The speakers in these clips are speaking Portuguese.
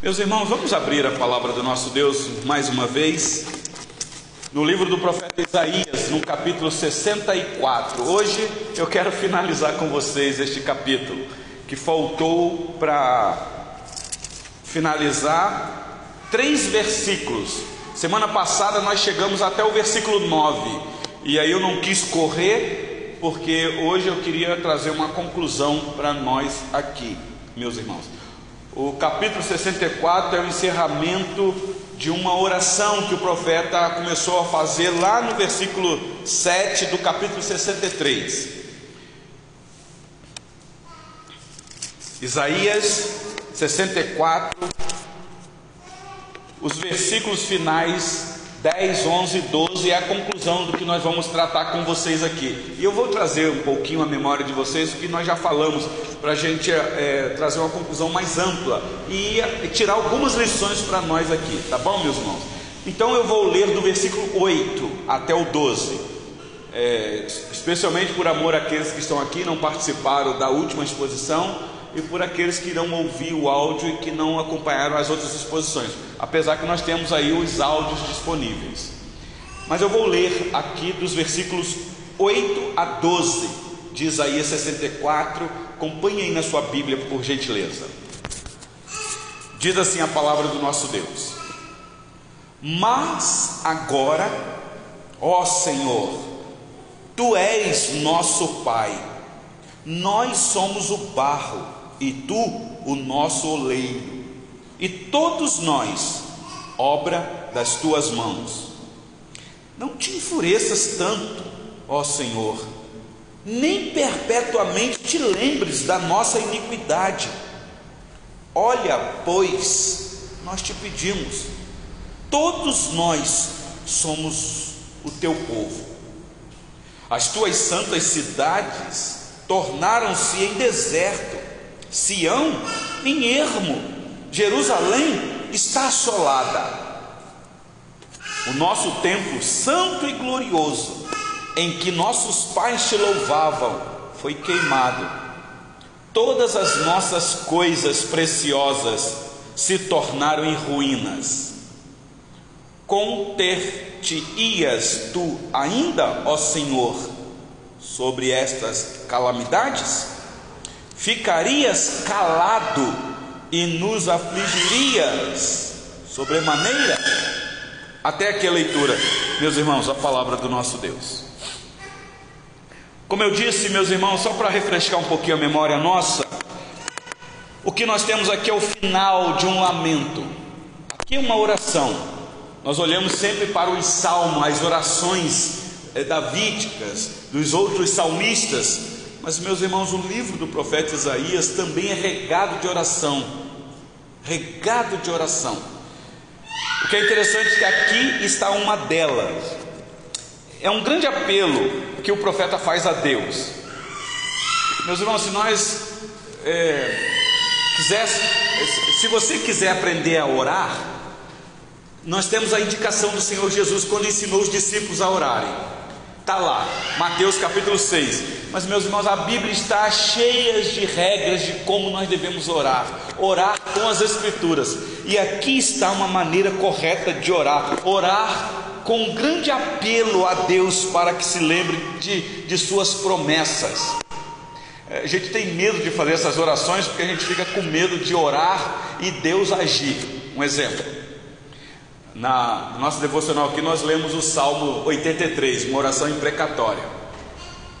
Meus irmãos, vamos abrir a palavra do nosso Deus mais uma vez, no livro do profeta Isaías, no capítulo 64. Hoje eu quero finalizar com vocês este capítulo, que faltou para finalizar três versículos. Semana passada nós chegamos até o versículo 9, e aí eu não quis correr, porque hoje eu queria trazer uma conclusão para nós aqui, meus irmãos. O capítulo 64 é o encerramento de uma oração que o profeta começou a fazer lá no versículo 7 do capítulo 63. Isaías 64, os versículos finais 10, 11 e 12 é a conclusão do que nós vamos tratar com vocês aqui. E eu vou trazer um pouquinho a memória de vocês, o que nós já falamos, para a gente é, trazer uma conclusão mais ampla e, e tirar algumas lições para nós aqui, tá bom, meus irmãos? Então eu vou ler do versículo 8 até o 12, é, especialmente por amor àqueles que estão aqui, não participaram da última exposição e por aqueles que irão ouvir o áudio e que não acompanharam as outras exposições, apesar que nós temos aí os áudios disponíveis. Mas eu vou ler aqui dos versículos 8 a 12 de Isaías 64, acompanhe aí na sua Bíblia por gentileza. Diz assim a palavra do nosso Deus: Mas agora, ó Senhor, tu és nosso Pai, nós somos o barro e tu o nosso oleiro, e todos nós, obra das tuas mãos. Não te enfureças tanto, ó Senhor, nem perpetuamente te lembres da nossa iniquidade. Olha, pois, nós te pedimos, todos nós somos o teu povo. As tuas santas cidades tornaram-se em deserto Sião em ermo, Jerusalém está assolada. O nosso templo santo e glorioso, em que nossos pais te louvavam, foi queimado. Todas as nossas coisas preciosas se tornaram em ruínas. Conter-te-ias tu ainda, ó Senhor, sobre estas calamidades? Ficarias calado e nos afligirias sobremaneira? Até aqui a leitura, meus irmãos, a palavra do nosso Deus. Como eu disse, meus irmãos, só para refrescar um pouquinho a memória nossa, o que nós temos aqui é o final de um lamento. Aqui é uma oração. Nós olhamos sempre para os salmos, as orações é, davídicas dos outros salmistas, mas, meus irmãos, o livro do profeta Isaías também é regado de oração. Regado de oração. O que é interessante é que aqui está uma delas. É um grande apelo que o profeta faz a Deus. Meus irmãos, se nós é, quisesse, se você quiser aprender a orar, nós temos a indicação do Senhor Jesus quando ensinou os discípulos a orarem. Está lá, Mateus capítulo 6. Mas, meus irmãos, a Bíblia está cheia de regras de como nós devemos orar. Orar com as Escrituras. E aqui está uma maneira correta de orar. Orar com um grande apelo a Deus para que se lembre de, de Suas promessas. É, a gente tem medo de fazer essas orações porque a gente fica com medo de orar e Deus agir. Um exemplo. Na nossa devocional aqui nós lemos o Salmo 83, uma oração imprecatória.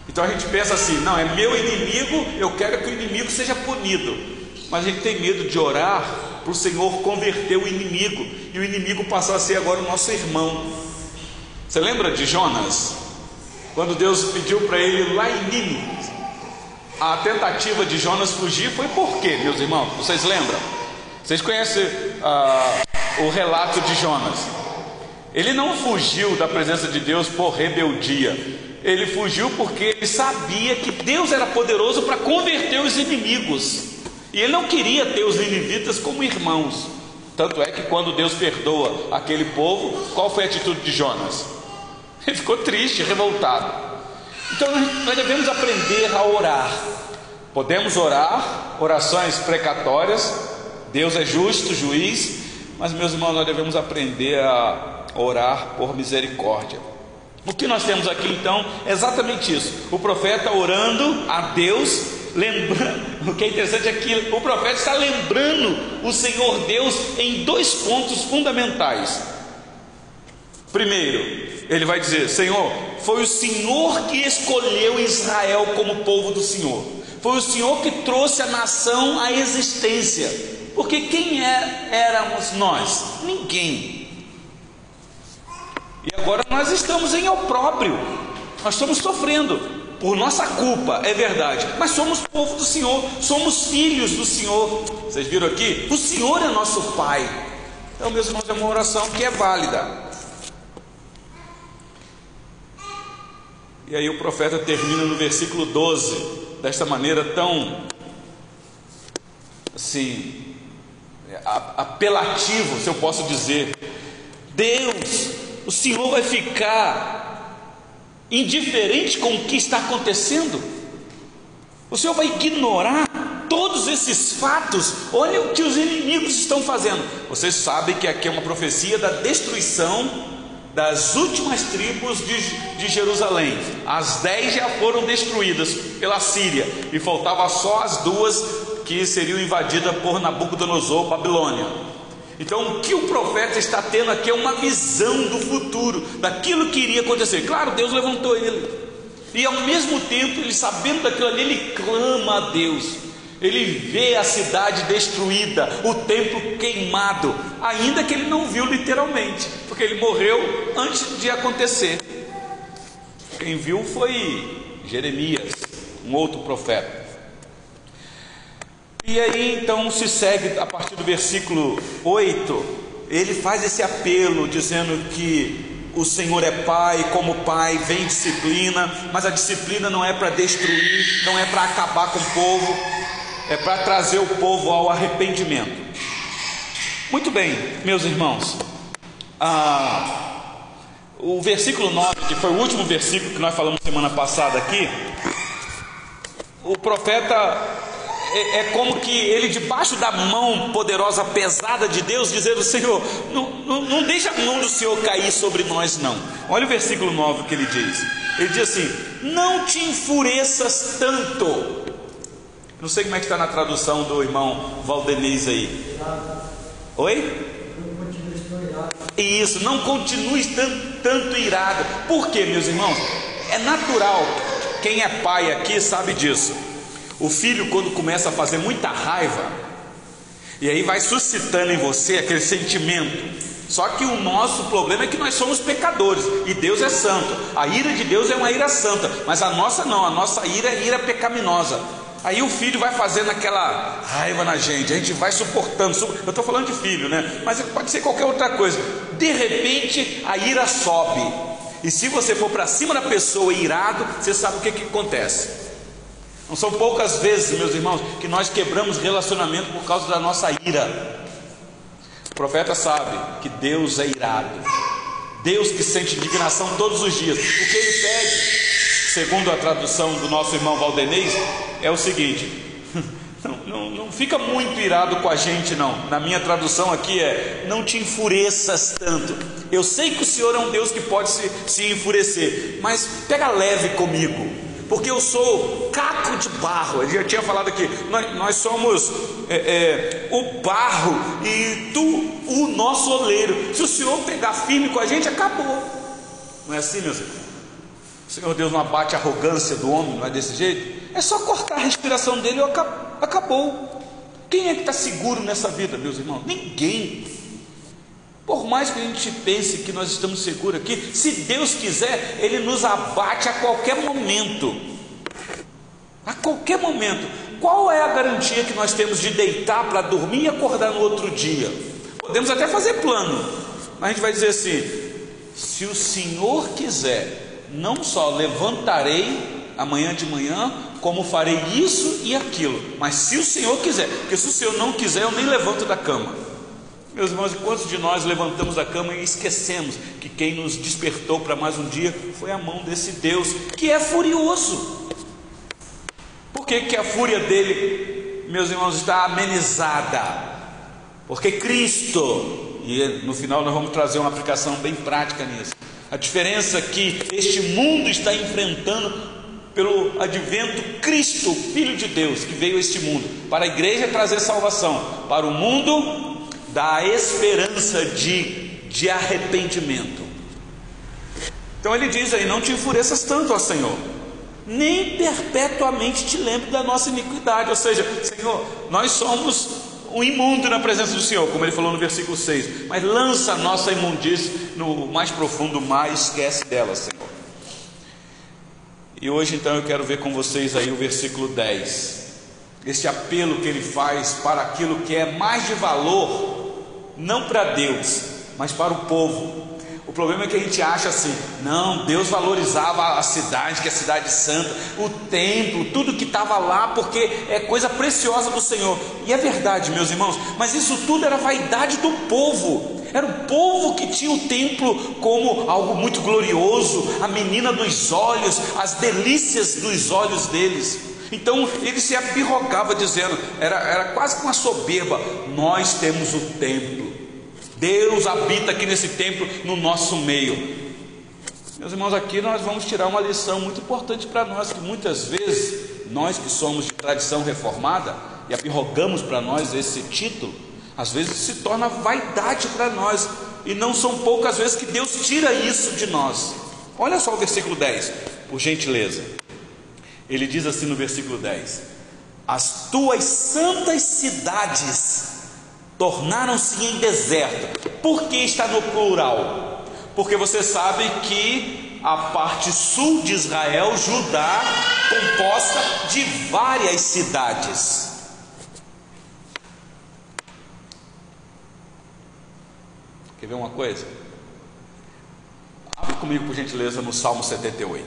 Então a gente pensa assim: não, é meu inimigo, eu quero que o inimigo seja punido. Mas a gente tem medo de orar para o Senhor converter o inimigo e o inimigo passar a ser agora o nosso irmão. Você lembra de Jonas? Quando Deus pediu para ele lá em Nínive, a tentativa de Jonas fugir foi por quê, meus irmãos? Vocês lembram? Vocês conhecem uh, o relato de Jonas? Ele não fugiu da presença de Deus por rebeldia, ele fugiu porque ele sabia que Deus era poderoso para converter os inimigos. E ele não queria ter os ninivitas como irmãos. Tanto é que quando Deus perdoa aquele povo, qual foi a atitude de Jonas? Ele ficou triste, revoltado. Então nós devemos aprender a orar. Podemos orar, orações precatórias, Deus é justo, juiz, mas meus irmãos, nós devemos aprender a orar por misericórdia. O que nós temos aqui então é exatamente isso: o profeta orando a Deus, lembrando, o que é interessante é que o profeta está lembrando o Senhor Deus em dois pontos fundamentais. Primeiro, ele vai dizer: Senhor, foi o Senhor que escolheu Israel como povo do Senhor, foi o Senhor que trouxe a nação à existência, porque quem é, éramos nós? Ninguém. E agora nós estamos em opróbrio, nós estamos sofrendo por nossa culpa, é verdade, mas somos povo do Senhor, somos filhos do Senhor. Vocês viram aqui? O Senhor é nosso Pai. Então, meus irmãos, é uma oração que é válida. E aí o profeta termina no versículo 12, desta maneira tão assim, apelativo, se eu posso dizer. Deus o Senhor vai ficar indiferente com o que está acontecendo? O Senhor vai ignorar todos esses fatos? Olha o que os inimigos estão fazendo. Vocês sabem que aqui é uma profecia da destruição das últimas tribos de, de Jerusalém. As dez já foram destruídas pela Síria e faltava só as duas que seriam invadidas por Nabucodonosor, Babilônia. Então, o que o profeta está tendo aqui é uma visão do futuro, daquilo que iria acontecer. Claro, Deus levantou ele, e ao mesmo tempo, ele sabendo daquilo ali, ele clama a Deus. Ele vê a cidade destruída, o templo queimado, ainda que ele não viu literalmente, porque ele morreu antes de acontecer. Quem viu foi Jeremias, um outro profeta. E aí então se segue a partir do versículo 8, ele faz esse apelo dizendo que o Senhor é Pai, como Pai vem disciplina, mas a disciplina não é para destruir, não é para acabar com o povo, é para trazer o povo ao arrependimento. Muito bem, meus irmãos, ah, o versículo 9, que foi o último versículo que nós falamos semana passada aqui, o profeta é, é, como que ele, debaixo da mão poderosa, pesada de Deus, dizendo: Senhor, não, não, não deixa a mão do Senhor cair sobre nós, não. Olha o versículo 9 que ele diz: Ele diz assim: Não te enfureças tanto. Não sei como é que está na tradução do irmão Valdenez aí. Oi? Isso, não continue tanto, tanto irado. Por quê, meus irmãos? É natural. Quem é pai aqui sabe disso o filho, quando começa a fazer muita raiva, e aí vai suscitando em você aquele sentimento. Só que o nosso problema é que nós somos pecadores e Deus é santo. A ira de Deus é uma ira santa, mas a nossa não, a nossa ira é ira pecaminosa. Aí o filho vai fazendo aquela raiva na gente, a gente vai suportando. Eu estou falando de filho, né? Mas pode ser qualquer outra coisa. De repente a ira sobe. E se você for para cima da pessoa irado, você sabe o que, que acontece. Não são poucas vezes, meus irmãos, que nós quebramos relacionamento por causa da nossa ira. O profeta sabe que Deus é irado. Deus que sente indignação todos os dias. O que ele pede, segundo a tradução do nosso irmão Valdenez, é o seguinte: não, não, não, fica muito irado com a gente, não. Na minha tradução aqui é: não te enfureças tanto. Eu sei que o Senhor é um Deus que pode se, se enfurecer, mas pega leve comigo porque eu sou caco de barro. Ele já tinha falado aqui, nós, nós somos é, é, o barro e tu o nosso oleiro. Se o Senhor pegar firme com a gente, acabou. Não é assim, meus irmãos? O Senhor Deus não abate a arrogância do homem, não é desse jeito? É só cortar a respiração dele e acabou. Quem é que está seguro nessa vida, meus irmãos? Ninguém. Mais que a gente pense que nós estamos seguros aqui, se Deus quiser, Ele nos abate a qualquer momento. A qualquer momento. Qual é a garantia que nós temos de deitar para dormir e acordar no outro dia? Podemos até fazer plano, mas a gente vai dizer assim: se o Senhor quiser, não só levantarei amanhã de manhã, como farei isso e aquilo, mas se o Senhor quiser, porque se o Senhor não quiser, eu nem levanto da cama. Meus irmãos, quantos de nós levantamos da cama e esquecemos que quem nos despertou para mais um dia foi a mão desse Deus que é furioso? Por que, que a fúria dele, meus irmãos, está amenizada? Porque Cristo, e no final nós vamos trazer uma aplicação bem prática nisso. A diferença que este mundo está enfrentando pelo advento Cristo, Filho de Deus, que veio a este mundo, para a igreja trazer salvação, para o mundo dar esperança de, de arrependimento. Então ele diz aí: Não te enfureças tanto, ó Senhor, nem perpetuamente te lembre da nossa iniquidade. Ou seja, Senhor, nós somos um imundo na presença do Senhor, como ele falou no versículo 6. Mas lança a nossa imundície no mais profundo mar, esquece dela, Senhor. E hoje então eu quero ver com vocês aí o versículo 10. Este apelo que ele faz para aquilo que é mais de valor, não para Deus, mas para o povo. O problema é que a gente acha assim: não, Deus valorizava a cidade, que é a cidade santa, o templo, tudo que estava lá, porque é coisa preciosa do Senhor. E é verdade, meus irmãos, mas isso tudo era vaidade do povo. Era o povo que tinha o templo como algo muito glorioso, a menina dos olhos, as delícias dos olhos deles. Então ele se abirrogava dizendo, era, era quase com uma soberba: Nós temos o templo, Deus habita aqui nesse templo, no nosso meio. Meus irmãos, aqui nós vamos tirar uma lição muito importante para nós, que muitas vezes, nós que somos de tradição reformada e abirrogamos para nós esse título, às vezes se torna vaidade para nós, e não são poucas vezes que Deus tira isso de nós. Olha só o versículo 10, por gentileza. Ele diz assim no versículo 10: As tuas santas cidades tornaram-se em deserto. Por que está no plural? Porque você sabe que a parte sul de Israel, Judá, composta de várias cidades. Quer ver uma coisa? Abre comigo, por gentileza, no Salmo 78.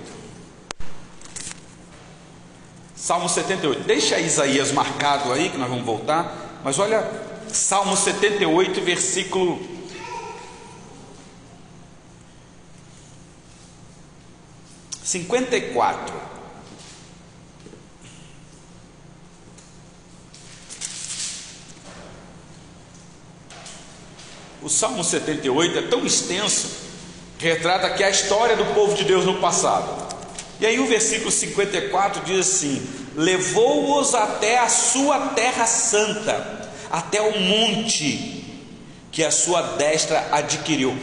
Salmo 78. Deixa Isaías marcado aí, que nós vamos voltar. Mas olha, Salmo 78, versículo. Cinquenta e quatro. O Salmo 78 é tão extenso que retrata aqui a história do povo de Deus no passado. E aí o versículo 54 diz assim: Levou-os até a sua terra santa, até o monte que a sua destra adquiriu.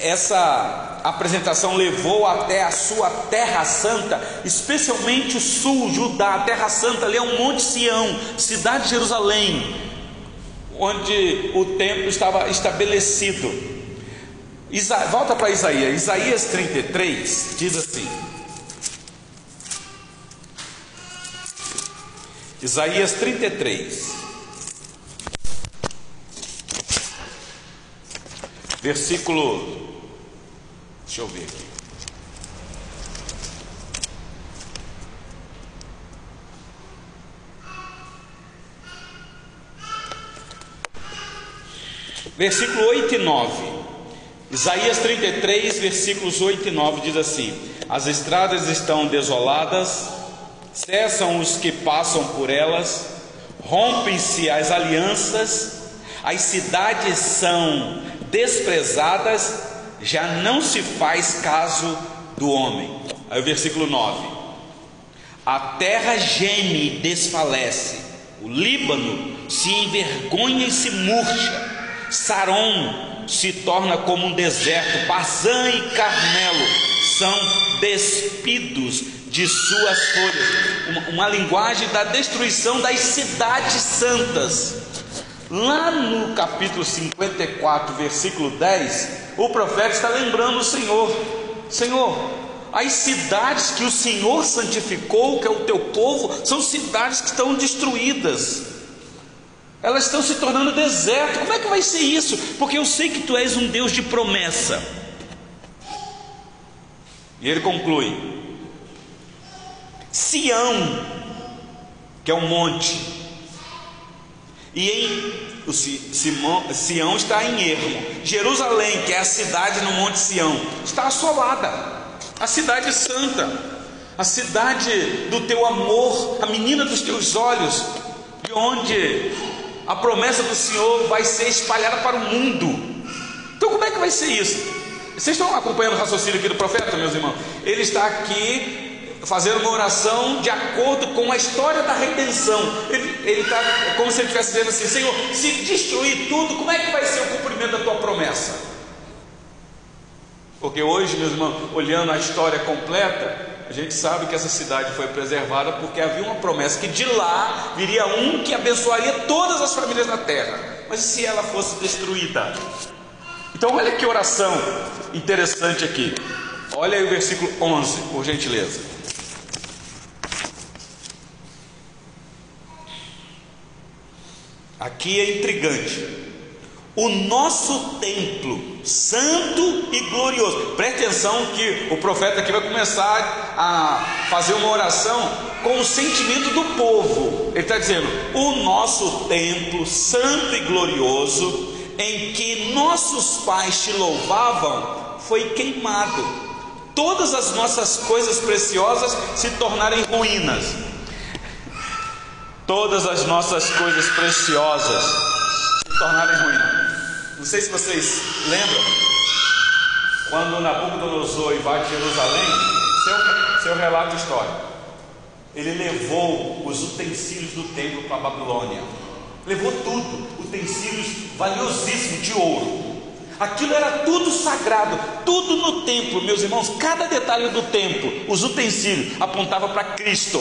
Essa apresentação levou até a sua terra santa, especialmente o sul, Judá, a terra santa, ali é o Monte Sião, cidade de Jerusalém, onde o templo estava estabelecido. Isa, volta para Isaías, Isaías 33 diz assim: Isaías 33, versículo, deixa eu ver aqui. Versículo 8 e 9. Isaías 33, versículos 8 e 9 diz assim: As estradas estão desoladas, cessam os que passam por elas, rompem-se as alianças, as cidades são desprezadas, já não se faz caso do homem. Aí o versículo 9: A terra geme e desfalece, o Líbano se envergonha e se murcha Saron se torna como um deserto, Bazã e Carmelo são despidos de suas folhas. Uma, uma linguagem da destruição das cidades santas. Lá no capítulo 54, versículo 10, o profeta está lembrando o Senhor: Senhor, as cidades que o Senhor santificou, que é o teu povo, são cidades que estão destruídas. Elas estão se tornando deserto. Como é que vai ser isso? Porque eu sei que tu és um Deus de promessa. E ele conclui: Sião, que é um monte, e em o Simão, Sião está em ermo. Jerusalém, que é a cidade no Monte Sião, está assolada. A cidade santa, a cidade do teu amor, a menina dos teus olhos, de onde a promessa do Senhor vai ser espalhada para o mundo. Então, como é que vai ser isso? Vocês estão acompanhando o raciocínio aqui do profeta, meus irmãos? Ele está aqui fazendo uma oração de acordo com a história da redenção. Ele está como se ele estivesse dizendo assim: Senhor, se destruir tudo, como é que vai ser o cumprimento da tua promessa? Porque hoje, meus irmãos, olhando a história completa, a gente sabe que essa cidade foi preservada porque havia uma promessa que de lá viria um que abençoaria todas as famílias da terra. Mas e se ela fosse destruída? Então, olha que oração interessante aqui. Olha aí o versículo 11, por gentileza. Aqui é intrigante. O nosso templo, santo e glorioso. Preste atenção que o profeta aqui vai começar a fazer uma oração com o sentimento do povo. Ele está dizendo: o nosso templo, santo e glorioso, em que nossos pais te louvavam, foi queimado. Todas as nossas coisas preciosas se tornaram ruínas todas as nossas coisas preciosas se tornarem ruínas. Não sei se vocês lembram, quando Nabucodonosor invade Jerusalém, seu, seu relato histórico. Ele levou os utensílios do templo para a Babilônia. Levou tudo, utensílios valiosíssimos de ouro. Aquilo era tudo sagrado, tudo no templo, meus irmãos. Cada detalhe do templo, os utensílios, apontava para Cristo,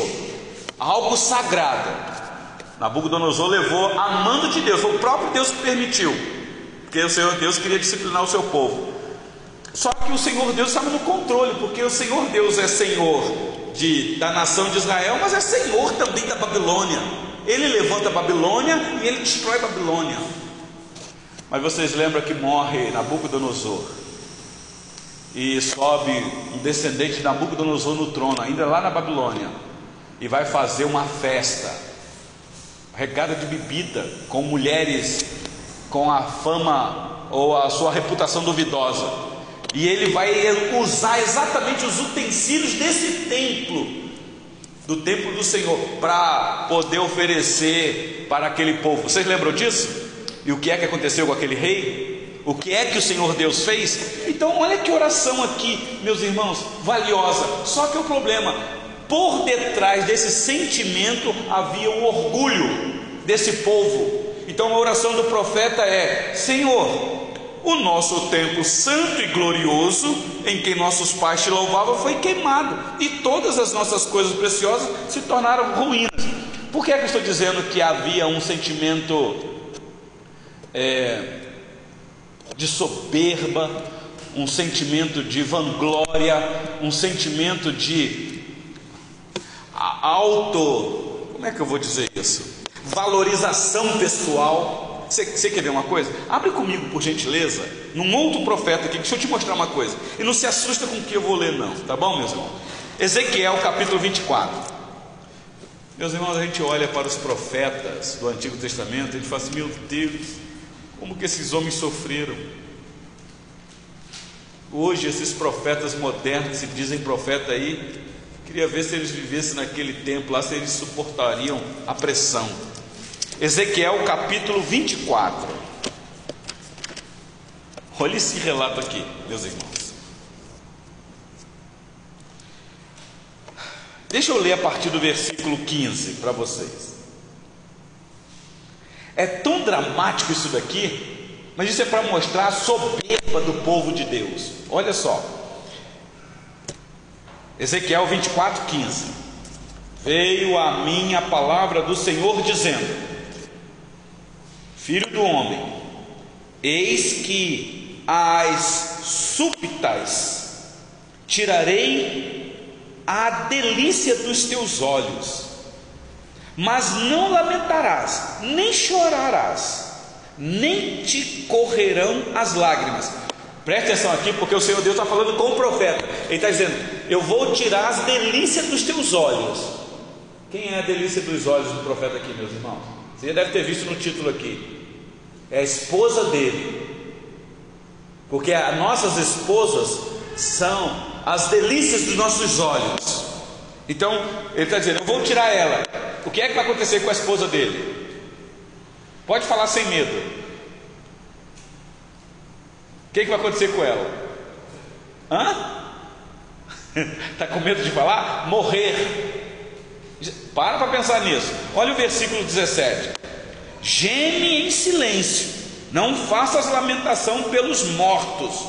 algo sagrado. Nabucodonosor levou a mando de Deus, foi o próprio Deus que permitiu, porque o Senhor Deus queria disciplinar o seu povo. Só que o Senhor Deus estava no controle, porque o Senhor Deus é Senhor de, da nação de Israel, mas é Senhor também da Babilônia. Ele levanta a Babilônia e ele destrói a Babilônia. Mas vocês lembram que morre Nabucodonosor e sobe um descendente de Nabucodonosor no trono, ainda lá na Babilônia, e vai fazer uma festa regada de bebida, com mulheres com a fama ou a sua reputação duvidosa. E ele vai usar exatamente os utensílios desse templo, do templo do Senhor, para poder oferecer para aquele povo. Vocês lembram disso? E o que é que aconteceu com aquele rei? O que é que o Senhor Deus fez? Então, olha que oração aqui, meus irmãos, valiosa. Só que o problema, por detrás desse sentimento havia o orgulho desse povo. Então a oração do profeta é: Senhor, o nosso templo santo e glorioso, em que nossos pais te louvavam, foi queimado, e todas as nossas coisas preciosas se tornaram ruínas. Por que, é que eu estou dizendo que havia um sentimento é, de soberba, um sentimento de vanglória, um sentimento de auto. Como é que eu vou dizer isso? Valorização pessoal. Você, quer ver uma coisa? Abre comigo, por gentileza, num outro profeta aqui, deixa eu te mostrar uma coisa. E não se assusta com o que eu vou ler, não, tá bom, meus irmãos? Ezequiel capítulo 24. Meus irmãos, a gente olha para os profetas do Antigo Testamento, a gente fala assim: meu Deus, como que esses homens sofreram? Hoje, esses profetas modernos, se dizem profeta aí, Queria ver se eles vivessem naquele tempo lá, se eles suportariam a pressão. Ezequiel capítulo 24. Olha esse relato aqui, meus irmãos. Deixa eu ler a partir do versículo 15 para vocês. É tão dramático isso daqui, mas isso é para mostrar a soberba do povo de Deus. Olha só. Ezequiel 24, 15. Veio a mim a palavra do Senhor dizendo: Filho do homem, eis que as súbitas tirarei a delícia dos teus olhos, mas não lamentarás, nem chorarás, nem te correrão as lágrimas. Preste atenção aqui, porque o Senhor Deus está falando com o profeta. Ele está dizendo: eu vou tirar as delícias dos teus olhos. Quem é a delícia dos olhos do profeta aqui, meus irmãos? Você já deve ter visto no título aqui. É a esposa dele. Porque as nossas esposas são as delícias dos nossos olhos. Então, ele está dizendo: Eu vou tirar ela. O que é que vai acontecer com a esposa dele? Pode falar sem medo. O que, que vai acontecer com ela? Hã? Está com medo de falar? Morrer. Para para pensar nisso. Olha o versículo 17. Geme em silêncio, não faças lamentação pelos mortos.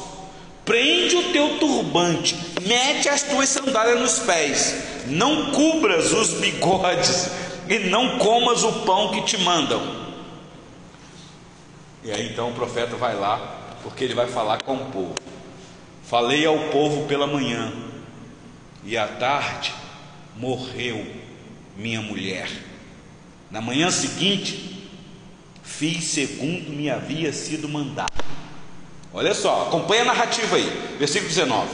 Prende o teu turbante, mete as tuas sandálias nos pés, não cubras os bigodes e não comas o pão que te mandam. E aí então o profeta vai lá, porque ele vai falar com o povo. Falei ao povo pela manhã, e à tarde morreu minha mulher. Na manhã seguinte, fiz segundo me havia sido mandado. Olha só, acompanha a narrativa aí, versículo 19.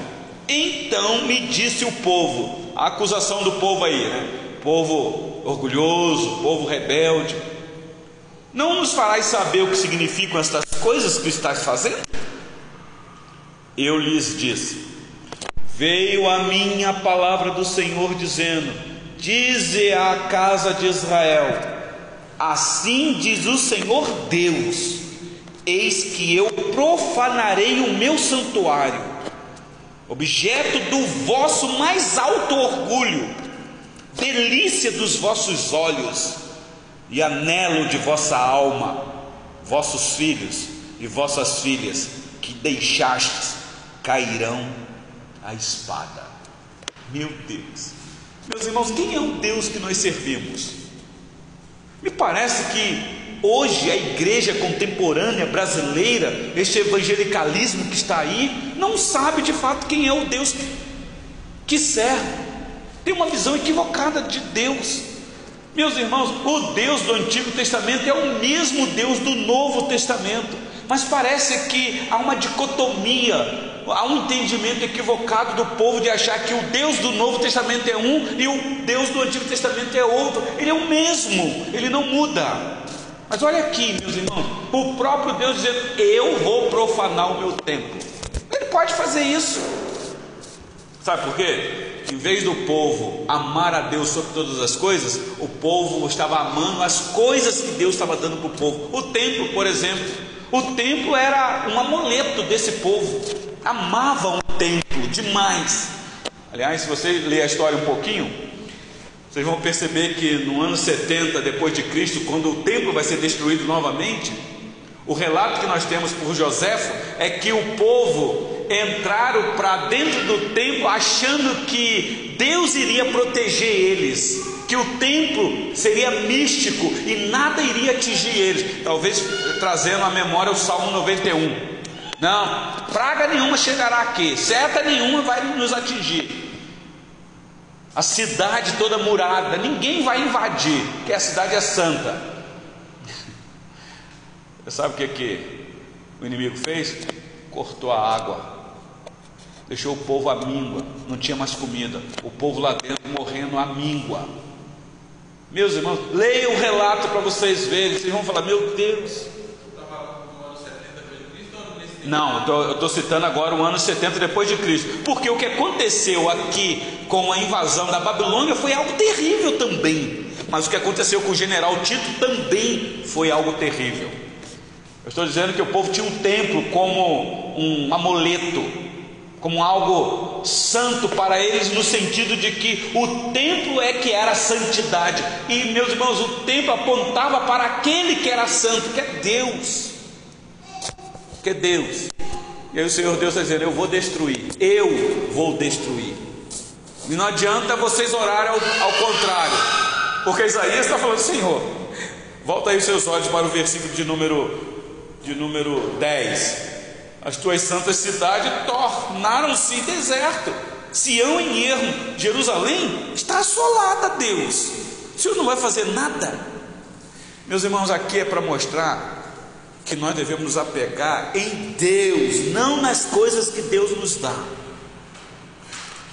Então me disse o povo, a acusação do povo aí, né? Povo orgulhoso, povo rebelde. Não nos farás saber o que significam estas coisas que estás fazendo? Eu lhes disse: Veio a mim a palavra do Senhor dizendo: Dize à casa de Israel: Assim diz o Senhor Deus: Eis que eu profanarei o meu santuário, objeto do vosso mais alto orgulho, delícia dos vossos olhos e anelo de vossa alma, vossos filhos e vossas filhas que deixastes cairão a espada. Meu Deus, meus irmãos, quem é o Deus que nós servimos? Me parece que hoje a igreja contemporânea brasileira, este evangelicalismo que está aí, não sabe de fato quem é o Deus que serve, tem uma visão equivocada de Deus. Meus irmãos, o Deus do Antigo Testamento é o mesmo Deus do Novo Testamento, mas parece que há uma dicotomia há um entendimento equivocado do povo de achar que o Deus do Novo Testamento é um e o Deus do Antigo Testamento é outro. Ele é o mesmo, ele não muda. Mas olha aqui, meus irmãos, o próprio Deus dizendo: Eu vou profanar o meu templo. Ele pode fazer isso. Sabe por quê? Em vez do povo amar a Deus sobre todas as coisas, o povo estava amando as coisas que Deus estava dando para o povo. O templo, por exemplo, o templo era um amuleto desse povo amavam o templo demais. Aliás, se você ler a história um pouquinho, vocês vão perceber que no ano 70 depois de Cristo, quando o templo vai ser destruído novamente, o relato que nós temos por Joséfo é que o povo entraram para dentro do templo achando que Deus iria proteger eles, que o templo seria místico e nada iria atingir eles. Talvez trazendo à memória o Salmo 91. Não, praga nenhuma chegará aqui, seta nenhuma vai nos atingir. A cidade toda murada, ninguém vai invadir, porque a cidade é santa. Você sabe o que, que o inimigo fez? Cortou a água, deixou o povo à míngua, não tinha mais comida, o povo lá dentro morrendo à míngua. Meus irmãos, leiam o relato para vocês verem, vocês vão falar: Meu Deus, não, eu estou citando agora o ano 70 depois de Cristo, porque o que aconteceu aqui com a invasão da Babilônia foi algo terrível também, mas o que aconteceu com o general Tito também foi algo terrível. Eu estou dizendo que o povo tinha um templo como um amuleto, como algo santo para eles, no sentido de que o templo é que era santidade, e meus irmãos, o templo apontava para aquele que era santo, que é Deus que é Deus. E aí o Senhor Deus está dizendo: Eu vou destruir, eu vou destruir. E não adianta vocês orarem ao, ao contrário, porque Isaías está falando: Senhor, volta aí os seus olhos para o versículo de número, de número 10. As tuas santas cidades tornaram-se deserto, Sião em erro, Jerusalém está assolada, Deus. O Senhor não vai fazer nada. Meus irmãos, aqui é para mostrar que nós devemos nos apegar em Deus, não nas coisas que Deus nos dá.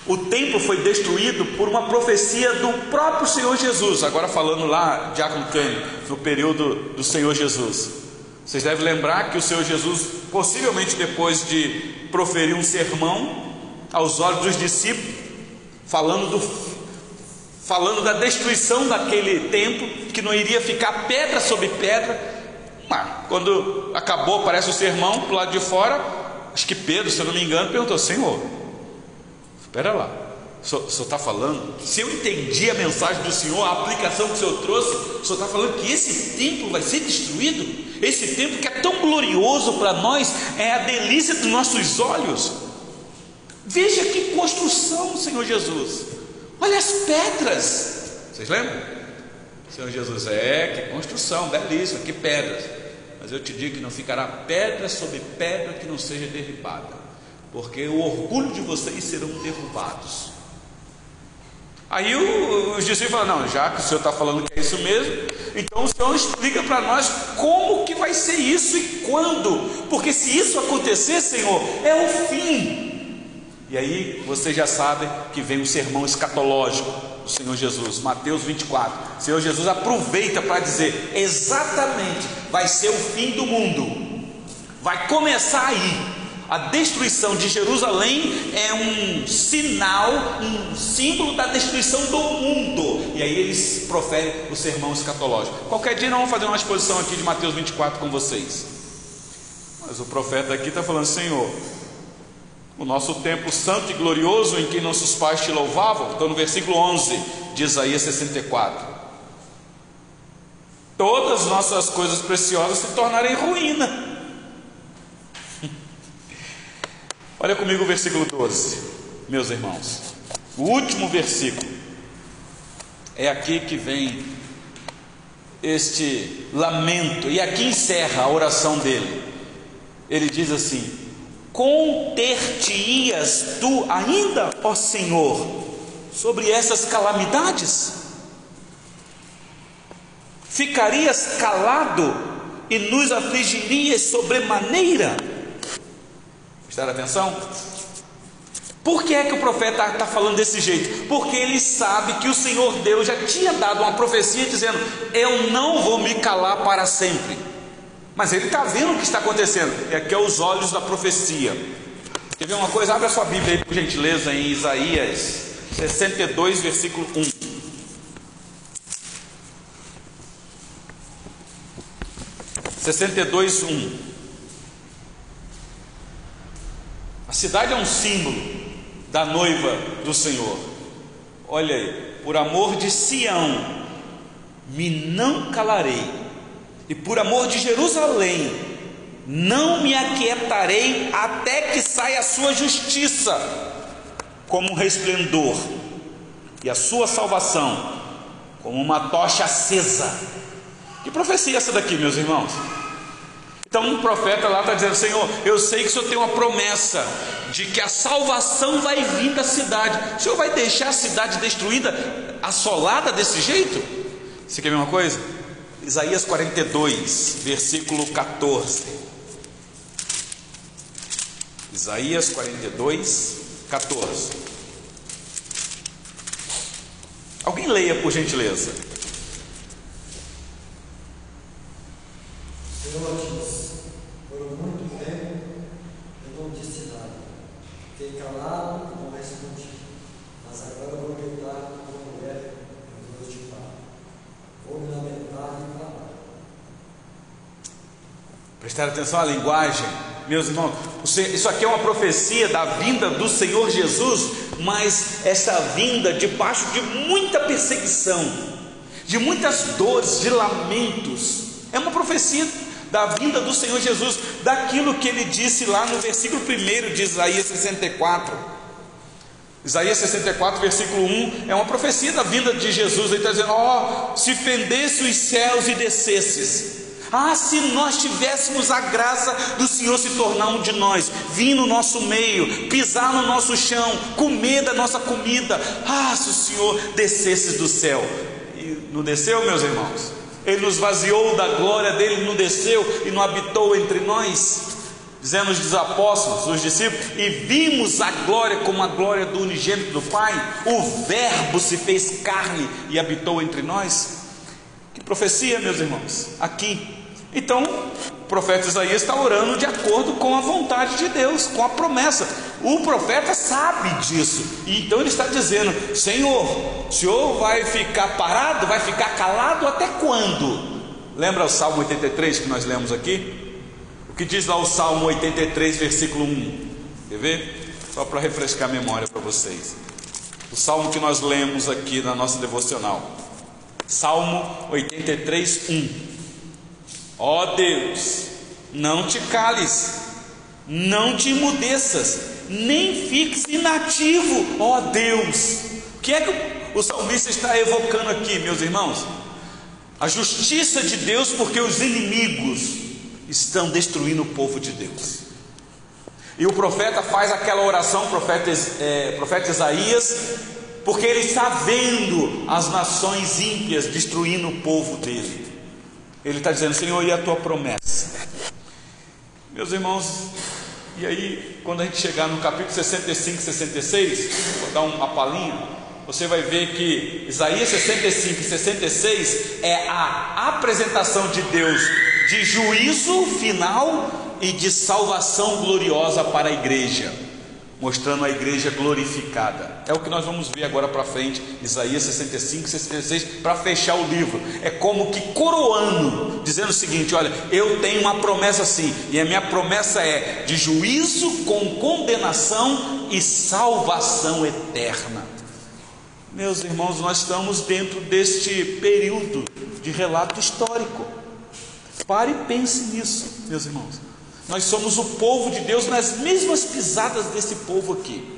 O templo foi destruído por uma profecia do próprio Senhor Jesus, agora falando lá, Diácono Cânio, no período do Senhor Jesus. Vocês devem lembrar que o Senhor Jesus, possivelmente depois de proferir um sermão aos olhos dos discípulos, falando do falando da destruição daquele templo, que não iria ficar pedra sobre pedra, quando acabou, aparece o sermão do lado de fora. Acho que Pedro, se eu não me engano, perguntou: Senhor, espera lá, senhor está falando? Se eu entendi a mensagem do Senhor, a aplicação que o Senhor trouxe, o Senhor está falando que esse templo vai ser destruído? Esse templo que é tão glorioso para nós, é a delícia dos nossos olhos. Veja que construção, Senhor Jesus. Olha as pedras. Vocês lembram? Senhor Jesus, é, que construção, belíssima, que pedras. Mas eu te digo que não ficará pedra sobre pedra que não seja derribada, porque o orgulho de vocês serão derrubados. Aí os discípulos falam: Não, já que o Senhor está falando que é isso mesmo, então o Senhor explica para nós como que vai ser isso e quando, porque se isso acontecer, Senhor, é o fim. E aí vocês já sabem que vem o sermão escatológico do Senhor Jesus, Mateus 24. O Senhor Jesus aproveita para dizer exatamente: vai ser o fim do mundo, vai começar aí. A destruição de Jerusalém é um sinal, um símbolo da destruição do mundo. E aí eles proferem o sermão escatológico. Qualquer dia nós vamos fazer uma exposição aqui de Mateus 24 com vocês. Mas o profeta aqui está falando: Senhor, o nosso templo santo e glorioso em que nossos pais te louvavam, então no versículo 11 de Isaías 64. Todas as nossas coisas preciosas se tornarem ruína. Olha comigo o versículo 12, meus irmãos. O último versículo. É aqui que vem este lamento, e aqui encerra a oração dele. Ele diz assim: Conter-te-ias tu ainda, ó Senhor, sobre essas calamidades? Ficarias calado e nos afligirias sobremaneira? Prestaram atenção? Por que é que o profeta está falando desse jeito? Porque ele sabe que o Senhor Deus já tinha dado uma profecia dizendo: Eu não vou me calar para sempre. Mas ele está vendo o que está acontecendo. É aqui é os olhos da profecia. Quer ver uma coisa? Abra sua Bíblia aí, por gentileza, em Isaías 62, versículo 1. Sessenta e dois, um. Cidade é um símbolo da noiva do Senhor. Olha aí, por amor de Sião, me não calarei, e por amor de Jerusalém, não me aquietarei até que saia a sua justiça como um resplendor, e a sua salvação como uma tocha acesa. Que profecia é essa daqui, meus irmãos? Então o profeta lá está dizendo: Senhor, eu sei que o Senhor tem uma promessa de que a salvação vai vir da cidade. O Senhor vai deixar a cidade destruída, assolada desse jeito? Você quer ver uma coisa? Isaías 42, versículo 14. Isaías 42, 14. Alguém leia por gentileza. Senhor diz, por muito tempo eu não disse nada. Fiquei calado e não respondi. Mas agora vou gritar como mulher em Deus de pai. Vou me lamentar e falar. Prestar atenção à linguagem, meus irmãos. Isso aqui é uma profecia da vinda do Senhor Jesus, mas essa vinda debaixo de muita perseguição, de muitas dores, de lamentos. É uma profecia da vinda do Senhor Jesus, daquilo que ele disse lá no versículo 1 de Isaías 64. Isaías 64, versículo 1, é uma profecia da vinda de Jesus. Ele está dizendo: Ó, oh, se fendesse os céus e descesses. Ah, se nós tivéssemos a graça do Senhor se tornar um de nós, vir no nosso meio, pisar no nosso chão, comer da nossa comida. Ah, se o Senhor descesse do céu. E não desceu, meus irmãos? Ele nos vaziou da glória dele, não desceu e não habitou entre nós. Dizemos os apóstolos, os discípulos, e vimos a glória como a glória do unigênito do Pai. O Verbo se fez carne e habitou entre nós. Que profecia, meus irmãos, aqui. Então, profeta Isaías está orando de acordo com a vontade de Deus, com a promessa. O profeta sabe disso, e então ele está dizendo: Senhor, o senhor vai ficar parado, vai ficar calado até quando? Lembra o Salmo 83 que nós lemos aqui? O que diz lá o Salmo 83, versículo 1? Quer ver? Só para refrescar a memória para vocês. O salmo que nós lemos aqui na nossa devocional. Salmo 83, 1. Ó oh Deus, não te cales, não te imudeças, nem fiques inativo, ó oh Deus. O que é que o salmista está evocando aqui, meus irmãos? A justiça de Deus, porque os inimigos estão destruindo o povo de Deus. E o profeta faz aquela oração, profeta, é, profeta Isaías, porque ele está vendo as nações ímpias destruindo o povo dele. Ele está dizendo: Senhor, e a tua promessa? Meus irmãos, e aí, quando a gente chegar no capítulo 65 e 66, vou dar uma palhinha, você vai ver que Isaías 65 e 66 é a apresentação de Deus de juízo final e de salvação gloriosa para a igreja, mostrando a igreja glorificada. É o que nós vamos ver agora para frente, Isaías 65 e 66, para fechar o livro. É como que coroando, dizendo o seguinte: olha, eu tenho uma promessa sim, e a minha promessa é de juízo com condenação e salvação eterna. Meus irmãos, nós estamos dentro deste período de relato histórico. Pare e pense nisso, meus irmãos. Nós somos o povo de Deus nas mesmas pisadas desse povo aqui.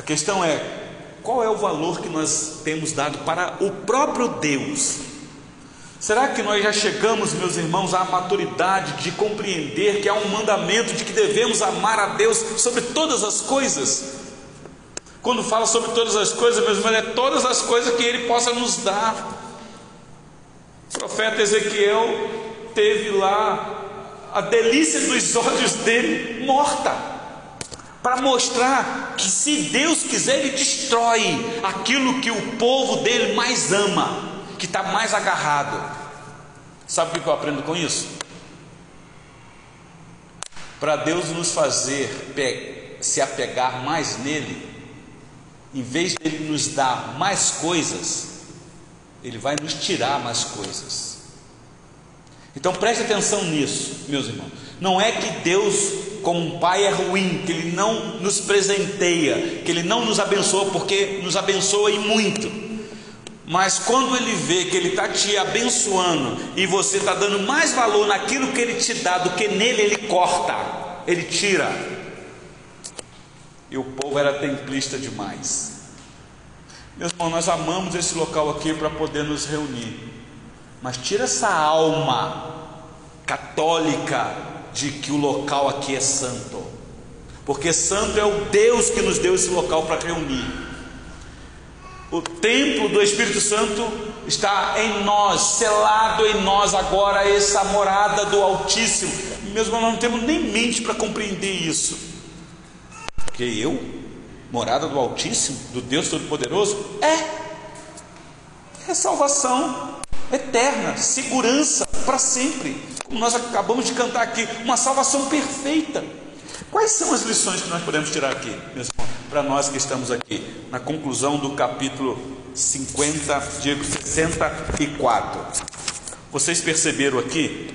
A questão é: qual é o valor que nós temos dado para o próprio Deus? Será que nós já chegamos, meus irmãos, à maturidade de compreender que há um mandamento de que devemos amar a Deus sobre todas as coisas? Quando fala sobre todas as coisas, meus irmãos, é todas as coisas que Ele possa nos dar. O profeta Ezequiel teve lá a delícia dos olhos dele morta, para mostrar que se Deus quiser, Ele destrói aquilo que o povo dele mais ama, que está mais agarrado. Sabe o que eu aprendo com isso? Para Deus nos fazer se apegar mais nele, em vez de Ele nos dar mais coisas, Ele vai nos tirar mais coisas. Então preste atenção nisso, meus irmãos. Não é que Deus, como um pai, é ruim, que Ele não nos presenteia, que Ele não nos abençoa, porque nos abençoa e muito. Mas quando Ele vê que Ele está te abençoando e você está dando mais valor naquilo que Ele te dá do que nele, Ele corta, Ele tira. E o povo era templista demais. Meus irmãos, nós amamos esse local aqui para poder nos reunir. Mas tira essa alma católica de que o local aqui é santo. Porque santo é o Deus que nos deu esse local para reunir. O templo do Espírito Santo está em nós, selado em nós agora essa morada do Altíssimo. Meus irmãos, nós não temos nem mente para compreender isso. Porque eu, morada do Altíssimo, do Deus Todo-Poderoso, é. É salvação eterna, segurança para sempre. Como nós acabamos de cantar aqui, uma salvação perfeita. Quais são as lições que nós podemos tirar aqui, meus irmãos, para nós que estamos aqui, na conclusão do capítulo 50, digo 64. Vocês perceberam aqui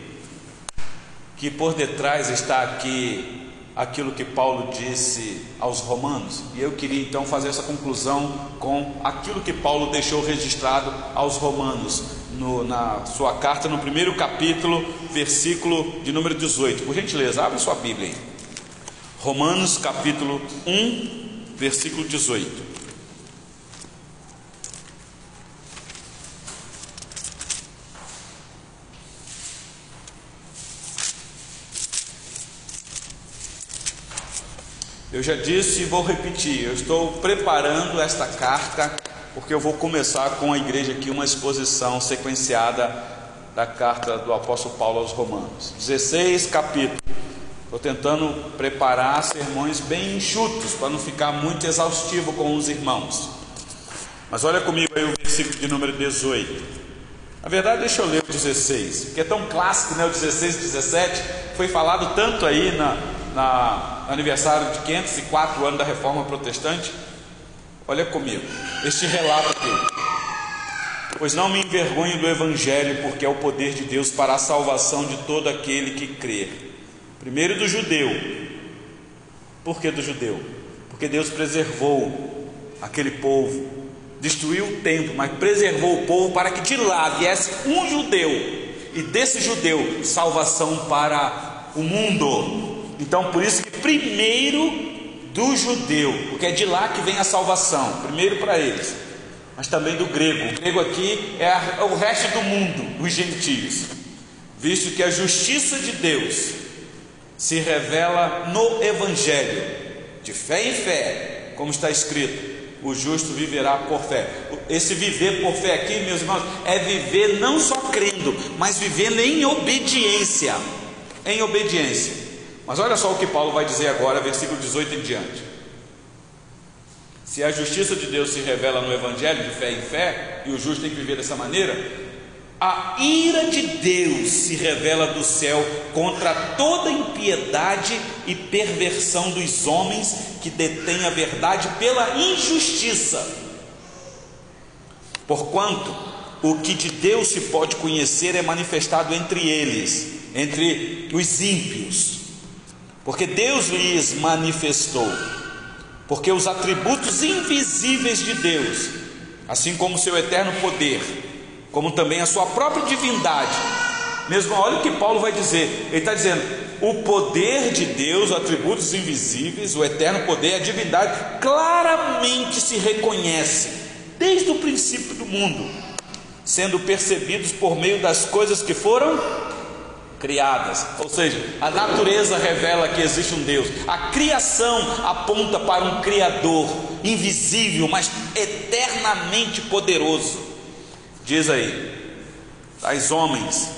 que por detrás está aqui aquilo que Paulo disse aos Romanos. E eu queria então fazer essa conclusão com aquilo que Paulo deixou registrado aos Romanos, no, na sua carta, no primeiro capítulo, versículo de número 18. Por gentileza, abre sua Bíblia aí. Romanos capítulo 1, versículo 18. Eu já disse e vou repetir, eu estou preparando esta carta porque eu vou começar com a igreja aqui uma exposição sequenciada da carta do apóstolo Paulo aos Romanos. 16 capítulos. Estou tentando preparar sermões bem enxutos para não ficar muito exaustivo com os irmãos. Mas olha comigo aí o versículo de número 18. Na verdade, deixa eu ler o 16, que é tão clássico, né? O 16 e 17 foi falado tanto aí na, na aniversário de 504 anos da Reforma Protestante. Olha comigo, este relato aqui. Pois não me envergonho do Evangelho, porque é o poder de Deus para a salvação de todo aquele que crer. Primeiro do judeu. Por que do judeu? Porque Deus preservou aquele povo, destruiu o templo, mas preservou o povo para que de lá viesse um judeu, e desse judeu salvação para o mundo. Então, por isso que primeiro do judeu, porque é de lá que vem a salvação, primeiro para eles mas também do grego. O grego aqui é, é o resto do mundo, os gentios, visto que a justiça de Deus se revela no Evangelho, de fé em fé, como está escrito: o justo viverá por fé. Esse viver por fé aqui, meus irmãos, é viver não só crendo, mas vivendo em obediência. Em obediência. Mas olha só o que Paulo vai dizer agora, versículo 18 em diante. Se a justiça de Deus se revela no Evangelho de fé em fé, e o justo tem que viver dessa maneira, a ira de Deus se revela do céu contra toda impiedade e perversão dos homens que detêm a verdade pela injustiça. Porquanto o que de Deus se pode conhecer é manifestado entre eles, entre os ímpios, porque Deus lhes manifestou. Porque os atributos invisíveis de Deus, assim como o seu eterno poder, como também a sua própria divindade, mesmo olha o que Paulo vai dizer, ele está dizendo: o poder de Deus, atributos invisíveis, o eterno poder, a divindade, claramente se reconhece desde o princípio do mundo, sendo percebidos por meio das coisas que foram criadas. Ou seja, a natureza revela que existe um Deus. A criação aponta para um Criador invisível, mas eternamente poderoso. Diz aí: tais homens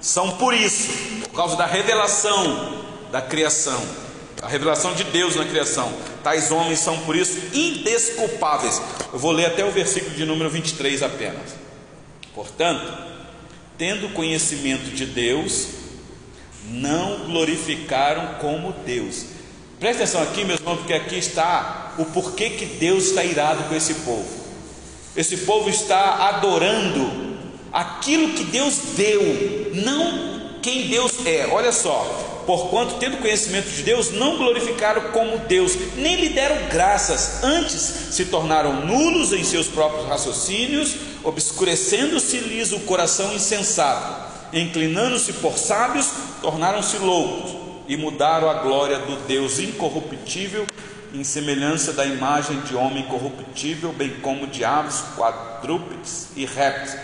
são por isso, por causa da revelação da criação, a revelação de Deus na criação. Tais homens são por isso indesculpáveis. Eu vou ler até o versículo de número 23 apenas. Portanto, tendo conhecimento de Deus, não glorificaram como Deus. Presta atenção aqui, meus irmãos, porque aqui está o porquê que Deus está irado com esse povo. Esse povo está adorando aquilo que Deus deu, não quem Deus é. Olha só, porquanto tendo conhecimento de Deus, não glorificaram como Deus, nem lhe deram graças, antes se tornaram nulos em seus próprios raciocínios, obscurecendo-se-lhes o coração insensato inclinando-se por sábios, tornaram-se loucos e mudaram a glória do Deus incorruptível em semelhança da imagem de homem corruptível, bem como de aves, quadrúpedes e répteis.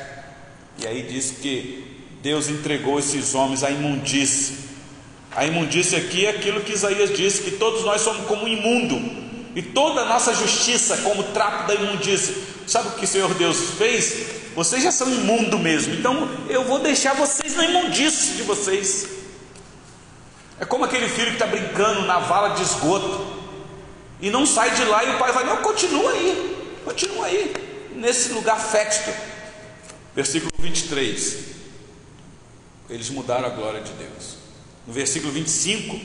E aí diz que Deus entregou esses homens à imundície. A imundície aqui é aquilo que Isaías disse: que todos nós somos como imundo, e toda a nossa justiça como trapo da imundície. Sabe o que o Senhor Deus fez? Vocês já são imundo mesmo, então eu vou deixar vocês na imundície de vocês. É como aquele filho que está brincando na vala de esgoto e não sai de lá e o pai vai, não, continua aí, continua aí, nesse lugar fétido. Versículo 23. Eles mudaram a glória de Deus. No versículo 25,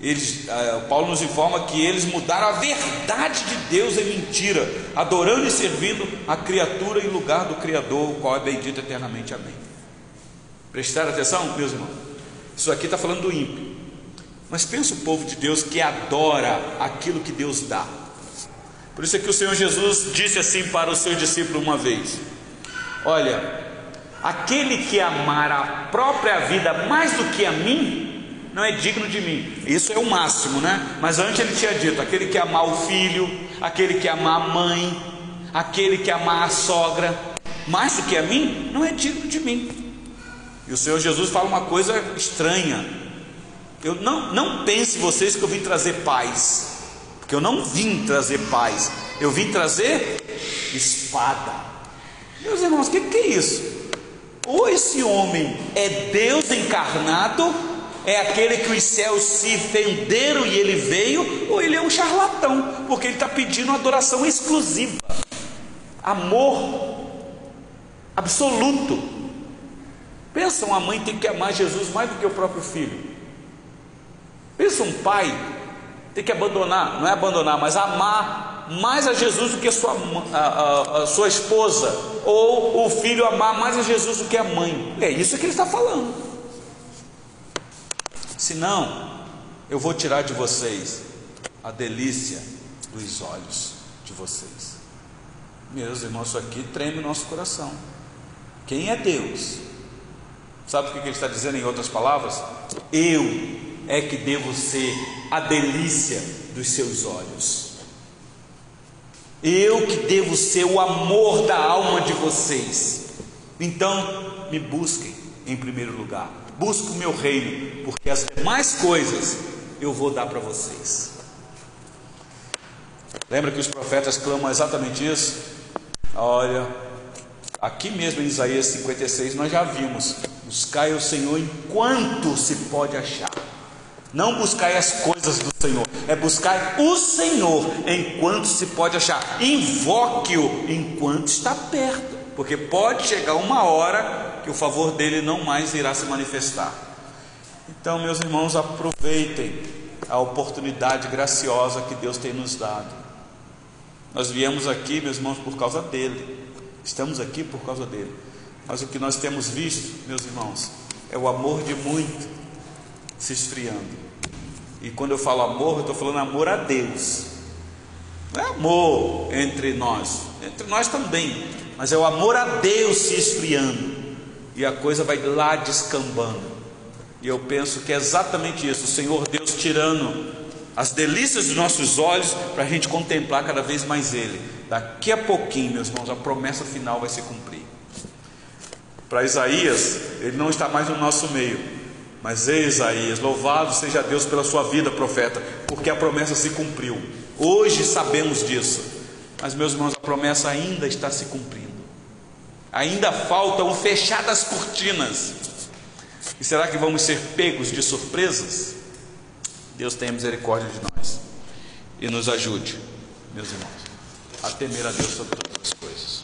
eles, uh, Paulo nos informa que eles mudaram a verdade de Deus em mentira, adorando e servindo a criatura em lugar do Criador, o qual é bendito eternamente. Amém. Prestaram atenção, meus irmãos? Isso aqui está falando do ímpio. Mas pensa o povo de Deus que adora aquilo que Deus dá. Por isso é que o Senhor Jesus disse assim para os seus discípulos uma vez: Olha, aquele que amar a própria vida mais do que a mim, não é digno de mim. Isso é o máximo, né? Mas antes ele tinha dito: aquele que amar o filho, aquele que amar a mãe, aquele que amar a sogra, mais do que a mim, não é digno de mim. E o Senhor Jesus fala uma coisa estranha. Eu não, não pense vocês que eu vim trazer paz, porque eu não vim trazer paz, eu vim trazer espada. Meus irmãos, o que, que é isso? Ou esse homem é Deus encarnado, é aquele que os céus se fenderam e ele veio, ou ele é um charlatão, porque ele está pedindo adoração exclusiva, amor absoluto. Pensa, uma mãe tem que amar Jesus mais do que o próprio filho. Pensa, um pai tem que abandonar, não é abandonar, mas amar mais a Jesus do que a sua, a, a, a sua esposa, ou o filho amar mais a Jesus do que a mãe. É isso que ele está falando. Senão, eu vou tirar de vocês a delícia dos olhos de vocês. Meus irmãos, isso aqui treme o nosso coração. Quem é Deus? Sabe o que ele está dizendo em outras palavras? Eu é que devo ser a delícia dos seus olhos. Eu que devo ser o amor da alma de vocês. Então, me busquem em primeiro lugar. Busque o meu reino, porque as demais coisas eu vou dar para vocês. Lembra que os profetas clamam exatamente isso? Olha, aqui mesmo em Isaías 56 nós já vimos: buscai o Senhor enquanto se pode achar. Não buscai as coisas do Senhor, é buscar o Senhor enquanto se pode achar. Invoque-o enquanto está perto, porque pode chegar uma hora que o favor dele não mais irá se manifestar. Então, meus irmãos, aproveitem a oportunidade graciosa que Deus tem nos dado. Nós viemos aqui, meus irmãos, por causa dele. Estamos aqui por causa dele. Mas o que nós temos visto, meus irmãos, é o amor de muito se esfriando. E quando eu falo amor, eu estou falando amor a Deus. Não é amor entre nós, entre nós também, mas é o amor a Deus se esfriando. E a coisa vai lá descambando. E eu penso que é exatamente isso: o Senhor Deus tirando as delícias dos nossos olhos para a gente contemplar cada vez mais Ele. Daqui a pouquinho, meus irmãos, a promessa final vai se cumprir. Para Isaías, ele não está mais no nosso meio, mas ei, Isaías, louvado seja Deus pela sua vida, profeta, porque a promessa se cumpriu. Hoje sabemos disso, mas meus irmãos, a promessa ainda está se cumprindo. Ainda faltam fechadas cortinas. E será que vamos ser pegos de surpresas? Deus tenha misericórdia de nós e nos ajude, meus irmãos, a temer a Deus sobre todas as coisas.